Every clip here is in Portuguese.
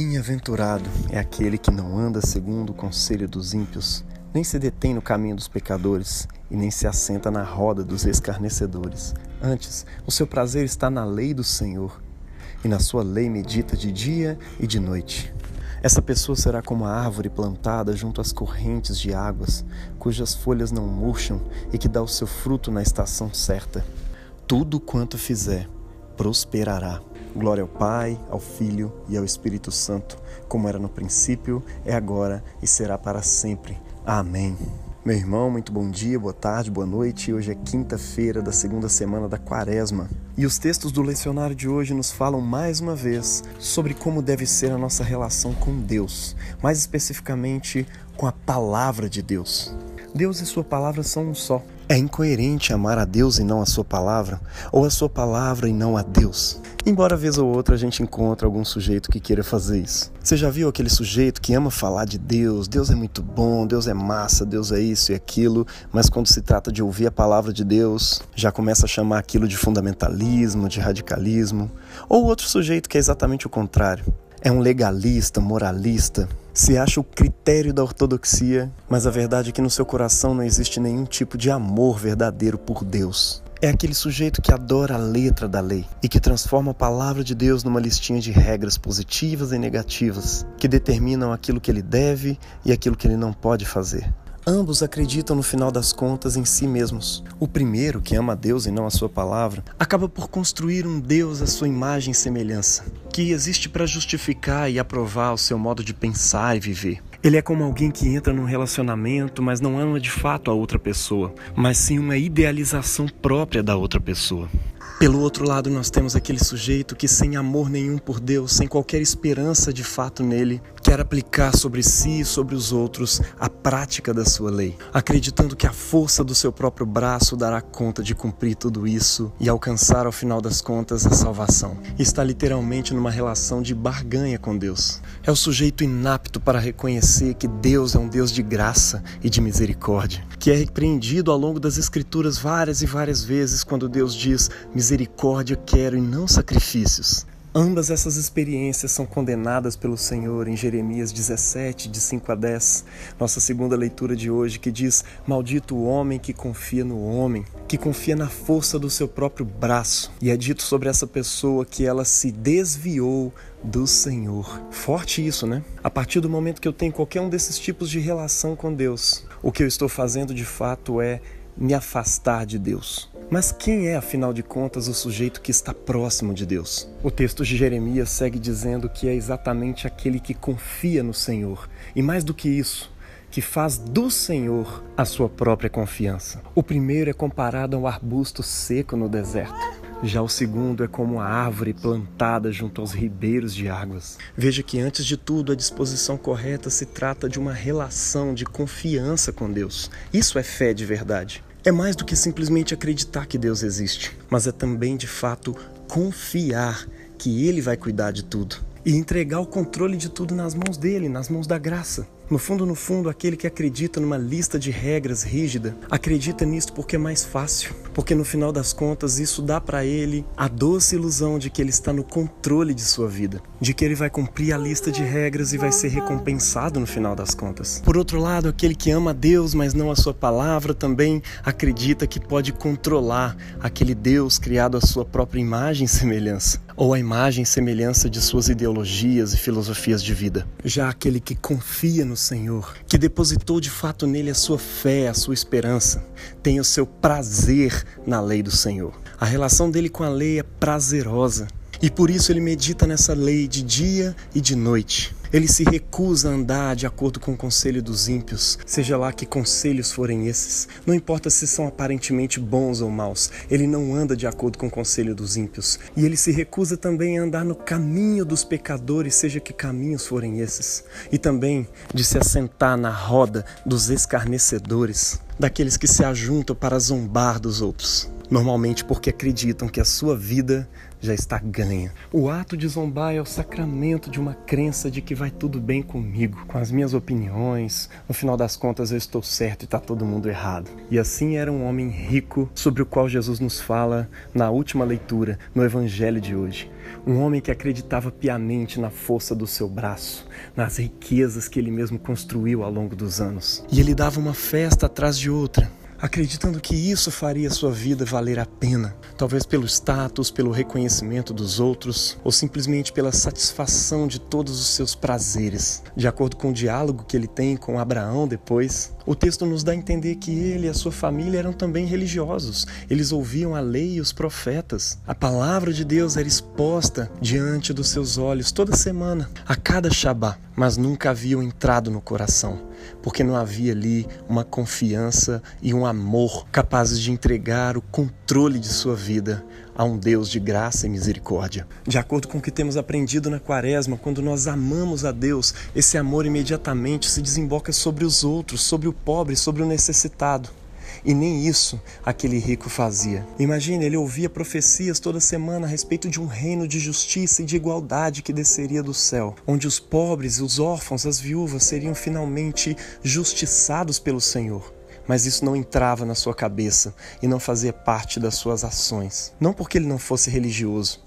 Bem-aventurado é aquele que não anda segundo o conselho dos ímpios, nem se detém no caminho dos pecadores, e nem se assenta na roda dos escarnecedores. Antes, o seu prazer está na lei do Senhor, e na sua lei medita de dia e de noite. Essa pessoa será como a árvore plantada junto às correntes de águas, cujas folhas não murcham e que dá o seu fruto na estação certa. Tudo quanto fizer prosperará. Glória ao Pai, ao Filho e ao Espírito Santo, como era no princípio, é agora e será para sempre. Amém. Meu irmão, muito bom dia, boa tarde, boa noite. Hoje é quinta-feira da segunda semana da Quaresma. E os textos do lecionário de hoje nos falam mais uma vez sobre como deve ser a nossa relação com Deus, mais especificamente com a palavra de Deus. Deus e sua palavra são um só. É incoerente amar a Deus e não a sua palavra, ou a sua palavra e não a Deus. Embora vez ou outra a gente encontre algum sujeito que queira fazer isso. Você já viu aquele sujeito que ama falar de Deus, Deus é muito bom, Deus é massa, Deus é isso e aquilo, mas quando se trata de ouvir a palavra de Deus, já começa a chamar aquilo de fundamentalismo, de radicalismo, ou outro sujeito que é exatamente o contrário. É um legalista, moralista, se acha o critério da ortodoxia, mas a verdade é que no seu coração não existe nenhum tipo de amor verdadeiro por Deus. É aquele sujeito que adora a letra da lei e que transforma a palavra de Deus numa listinha de regras positivas e negativas que determinam aquilo que ele deve e aquilo que ele não pode fazer. Ambos acreditam no final das contas em si mesmos. O primeiro, que ama a Deus e não a sua palavra, acaba por construir um Deus à sua imagem e semelhança, que existe para justificar e aprovar o seu modo de pensar e viver. Ele é como alguém que entra num relacionamento, mas não ama de fato a outra pessoa, mas sim uma idealização própria da outra pessoa. Pelo outro lado, nós temos aquele sujeito que, sem amor nenhum por Deus, sem qualquer esperança de fato nele, quer aplicar sobre si e sobre os outros a prática da sua lei, acreditando que a força do seu próprio braço dará conta de cumprir tudo isso e alcançar ao final das contas a salvação. Está literalmente numa relação de barganha com Deus. É o sujeito inapto para reconhecer que Deus é um Deus de graça e de misericórdia, que é repreendido ao longo das Escrituras várias e várias vezes quando Deus diz: Misericórdia quero e não sacrifícios. Ambas essas experiências são condenadas pelo Senhor em Jeremias 17, de 5 a 10, nossa segunda leitura de hoje, que diz: Maldito o homem que confia no homem, que confia na força do seu próprio braço. E é dito sobre essa pessoa que ela se desviou do Senhor. Forte isso, né? A partir do momento que eu tenho qualquer um desses tipos de relação com Deus, o que eu estou fazendo de fato é me afastar de Deus. Mas quem é, afinal de contas, o sujeito que está próximo de Deus? O texto de Jeremias segue dizendo que é exatamente aquele que confia no Senhor. E mais do que isso, que faz do Senhor a sua própria confiança. O primeiro é comparado a um arbusto seco no deserto. Já o segundo é como a árvore plantada junto aos ribeiros de águas. Veja que, antes de tudo, a disposição correta se trata de uma relação de confiança com Deus. Isso é fé de verdade. É mais do que simplesmente acreditar que Deus existe, mas é também de fato confiar que Ele vai cuidar de tudo e entregar o controle de tudo nas mãos dele, nas mãos da graça. No fundo, no fundo, aquele que acredita numa lista de regras rígida, acredita nisto porque é mais fácil, porque no final das contas isso dá para ele a doce ilusão de que ele está no controle de sua vida, de que ele vai cumprir a lista de regras e vai ser recompensado no final das contas. Por outro lado, aquele que ama Deus, mas não a sua palavra, também acredita que pode controlar aquele Deus criado à sua própria imagem e semelhança, ou a imagem e semelhança de suas ideologias e filosofias de vida. Já aquele que confia no Senhor, que depositou de fato nele a sua fé, a sua esperança, tem o seu prazer na lei do Senhor. A relação dele com a lei é prazerosa e por isso ele medita nessa lei de dia e de noite. Ele se recusa a andar de acordo com o conselho dos ímpios, seja lá que conselhos forem esses. Não importa se são aparentemente bons ou maus, ele não anda de acordo com o conselho dos ímpios. E ele se recusa também a andar no caminho dos pecadores, seja que caminhos forem esses. E também de se assentar na roda dos escarnecedores. daqueles que se ajuntam para zombar dos outros normalmente porque acreditam que a sua vida já está ganha. O ato de zombar é o sacramento de uma crença de que vai tudo bem comigo, com as minhas opiniões, no final das contas eu estou certo e está todo mundo errado. E assim era um homem rico sobre o qual Jesus nos fala na última leitura, no evangelho de hoje. Um homem que acreditava piamente na força do seu braço, nas riquezas que ele mesmo construiu ao longo dos anos. E ele dava uma festa atrás de outra, acreditando que isso faria sua vida valer a pena, talvez pelo status, pelo reconhecimento dos outros, ou simplesmente pela satisfação de todos os seus prazeres. De acordo com o diálogo que ele tem com Abraão depois, o texto nos dá a entender que ele e a sua família eram também religiosos. Eles ouviam a lei e os profetas. A palavra de Deus era exposta diante dos seus olhos toda semana, a cada Shabá, mas nunca haviam entrado no coração porque não havia ali uma confiança e um amor capazes de entregar o controle de sua vida a um Deus de graça e misericórdia. De acordo com o que temos aprendido na Quaresma, quando nós amamos a Deus, esse amor imediatamente se desemboca sobre os outros, sobre o pobre, sobre o necessitado. E nem isso aquele rico fazia. Imagine, ele ouvia profecias toda semana a respeito de um reino de justiça e de igualdade que desceria do céu, onde os pobres, os órfãos, as viúvas seriam finalmente justiçados pelo Senhor mas isso não entrava na sua cabeça e não fazia parte das suas ações. Não porque ele não fosse religioso,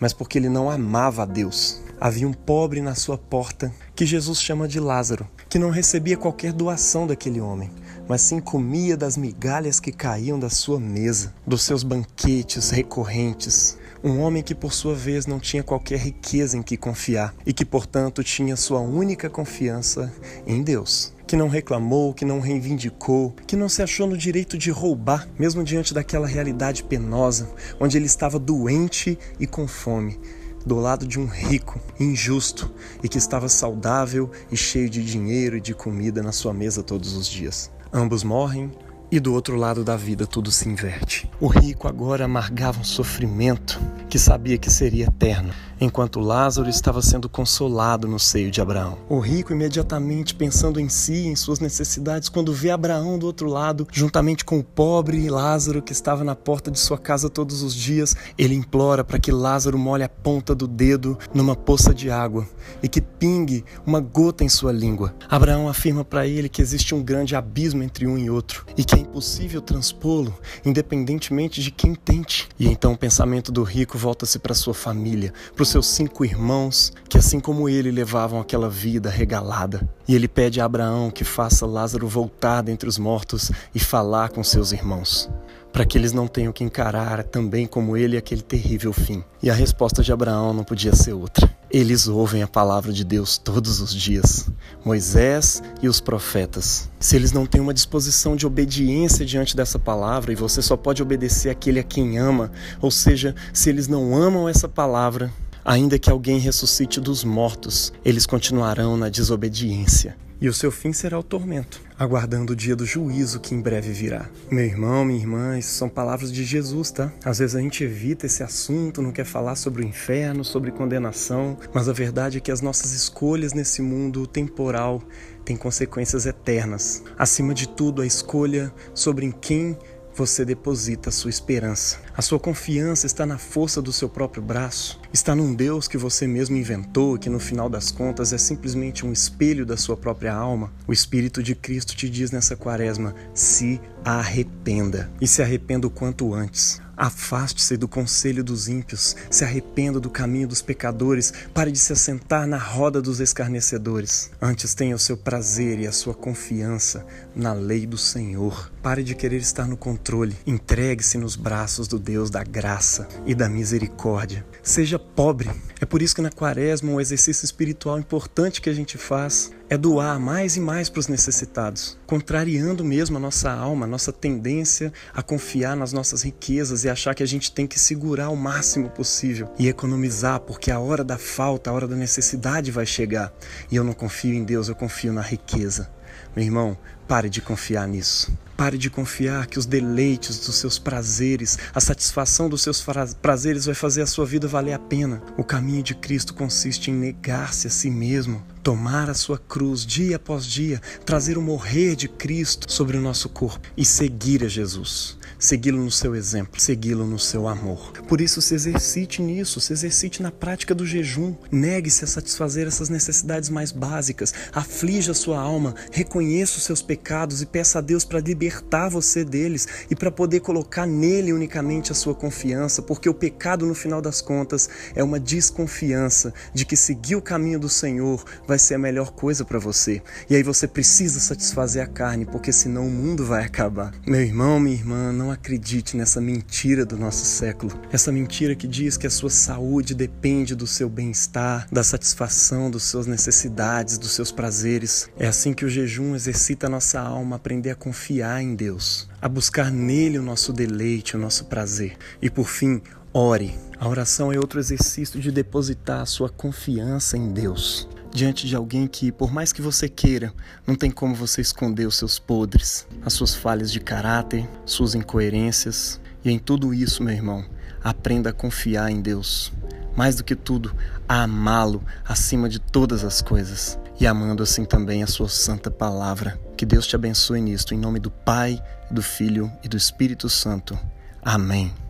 mas porque ele não amava a Deus. Havia um pobre na sua porta que Jesus chama de Lázaro, que não recebia qualquer doação daquele homem, mas sim comia das migalhas que caíam da sua mesa, dos seus banquetes recorrentes. Um homem que, por sua vez, não tinha qualquer riqueza em que confiar e que, portanto, tinha sua única confiança em Deus. Que não reclamou, que não reivindicou, que não se achou no direito de roubar, mesmo diante daquela realidade penosa, onde ele estava doente e com fome do lado de um rico, injusto e que estava saudável e cheio de dinheiro e de comida na sua mesa todos os dias. Ambos morrem e do outro lado da vida tudo se inverte. O rico agora amargava um sofrimento que sabia que seria eterno enquanto Lázaro estava sendo consolado no seio de Abraão. O rico, imediatamente pensando em si, em suas necessidades, quando vê Abraão do outro lado, juntamente com o pobre Lázaro que estava na porta de sua casa todos os dias, ele implora para que Lázaro molhe a ponta do dedo numa poça de água e que pingue uma gota em sua língua. Abraão afirma para ele que existe um grande abismo entre um e outro e que é impossível transpô-lo, independentemente de quem tente. E então o pensamento do rico volta-se para sua família, para os seus cinco irmãos, que assim como ele levavam aquela vida regalada. E ele pede a Abraão que faça Lázaro voltar dentre os mortos e falar com seus irmãos, para que eles não tenham que encarar também como ele aquele terrível fim. E a resposta de Abraão não podia ser outra. Eles ouvem a palavra de Deus todos os dias, Moisés e os profetas. Se eles não têm uma disposição de obediência diante dessa palavra, e você só pode obedecer aquele a quem ama, ou seja, se eles não amam essa palavra, Ainda que alguém ressuscite dos mortos, eles continuarão na desobediência. E o seu fim será o tormento, aguardando o dia do juízo que em breve virá. Meu irmão, minha irmã, isso são palavras de Jesus, tá? Às vezes a gente evita esse assunto, não quer falar sobre o inferno, sobre condenação, mas a verdade é que as nossas escolhas nesse mundo temporal têm consequências eternas. Acima de tudo, a escolha sobre em quem você deposita a sua esperança. A sua confiança está na força do seu próprio braço, está num Deus que você mesmo inventou, que no final das contas é simplesmente um espelho da sua própria alma. O Espírito de Cristo te diz nessa quaresma: se arrependa e se arrependa o quanto antes. Afaste-se do conselho dos ímpios, se arrependa do caminho dos pecadores, pare de se assentar na roda dos escarnecedores. Antes tenha o seu prazer e a sua confiança na lei do Senhor. Pare de querer estar no controle. Entregue-se nos braços do Deus da graça e da misericórdia. Seja pobre. É por isso que na quaresma um exercício espiritual importante que a gente faz é doar mais e mais para os necessitados, contrariando mesmo a nossa alma, a nossa tendência a confiar nas nossas riquezas e achar que a gente tem que segurar o máximo possível e economizar, porque a hora da falta, a hora da necessidade vai chegar. E eu não confio em Deus, eu confio na riqueza. Meu irmão, Pare de confiar nisso. Pare de confiar que os deleites dos seus prazeres, a satisfação dos seus prazeres vai fazer a sua vida valer a pena. O caminho de Cristo consiste em negar-se a si mesmo, tomar a sua cruz dia após dia, trazer o morrer de Cristo sobre o nosso corpo e seguir a Jesus segui-lo no seu exemplo, segui-lo no seu amor. Por isso, se exercite nisso, se exercite na prática do jejum. Negue-se a satisfazer essas necessidades mais básicas, aflija a sua alma, reconheça os seus pecados e peça a Deus para libertar você deles e para poder colocar nele unicamente a sua confiança, porque o pecado, no final das contas, é uma desconfiança de que seguir o caminho do Senhor vai ser a melhor coisa para você. E aí você precisa satisfazer a carne, porque senão o mundo vai acabar. Meu irmão, minha irmã, não acredite nessa mentira do nosso século. Essa mentira que diz que a sua saúde depende do seu bem-estar, da satisfação das suas necessidades, dos seus prazeres. É assim que o jejum exercita a nossa alma aprender a confiar em Deus, a buscar nele o nosso deleite, o nosso prazer. E por fim, ore. A oração é outro exercício de depositar a sua confiança em Deus diante de alguém que, por mais que você queira, não tem como você esconder os seus podres, as suas falhas de caráter, suas incoerências. E em tudo isso, meu irmão, aprenda a confiar em Deus. Mais do que tudo, a amá-lo acima de todas as coisas e amando assim também a sua santa palavra. Que Deus te abençoe nisto, em nome do Pai, do Filho e do Espírito Santo. Amém.